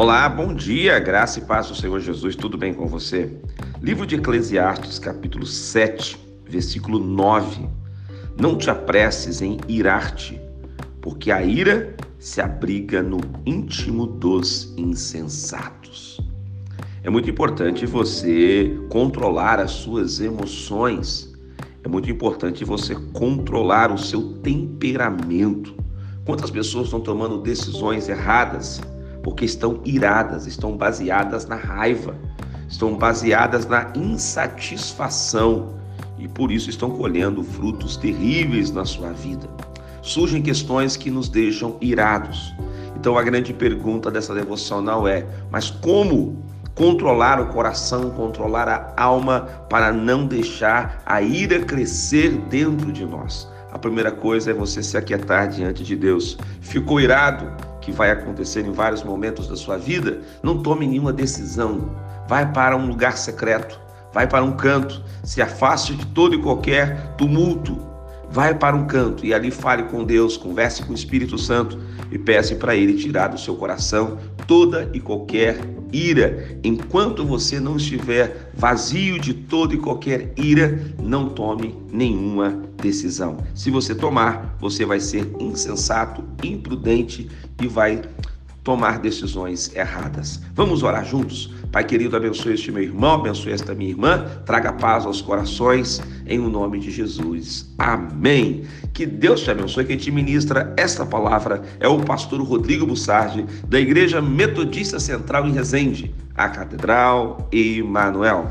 Olá, bom dia, graça e paz do Senhor Jesus, tudo bem com você? Livro de Eclesiastes, capítulo 7, versículo 9. Não te apresses em irar-te, porque a ira se abriga no íntimo dos insensatos. É muito importante você controlar as suas emoções. É muito importante você controlar o seu temperamento. Quantas pessoas estão tomando decisões erradas porque estão iradas, estão baseadas na raiva, estão baseadas na insatisfação e por isso estão colhendo frutos terríveis na sua vida. Surgem questões que nos deixam irados. Então a grande pergunta dessa devocional é: mas como controlar o coração, controlar a alma para não deixar a ira crescer dentro de nós? A primeira coisa é você se aquietar diante de Deus. Ficou irado? Que vai acontecer em vários momentos da sua vida, não tome nenhuma decisão. Vai para um lugar secreto, vai para um canto, se afaste de todo e qualquer tumulto. Vai para um canto e ali fale com Deus, converse com o Espírito Santo e peça para Ele tirar do seu coração toda e qualquer ira. Enquanto você não estiver vazio de toda e qualquer ira, não tome nenhuma decisão. Se você tomar, você vai ser insensato, imprudente e vai tomar decisões erradas. Vamos orar juntos? Pai querido, abençoe este meu irmão, abençoe esta minha irmã, traga paz aos corações, em o nome de Jesus. Amém. Que Deus te abençoe. Quem te ministra esta palavra é o pastor Rodrigo Bussardi, da Igreja Metodista Central em Resende, a Catedral Emanuel.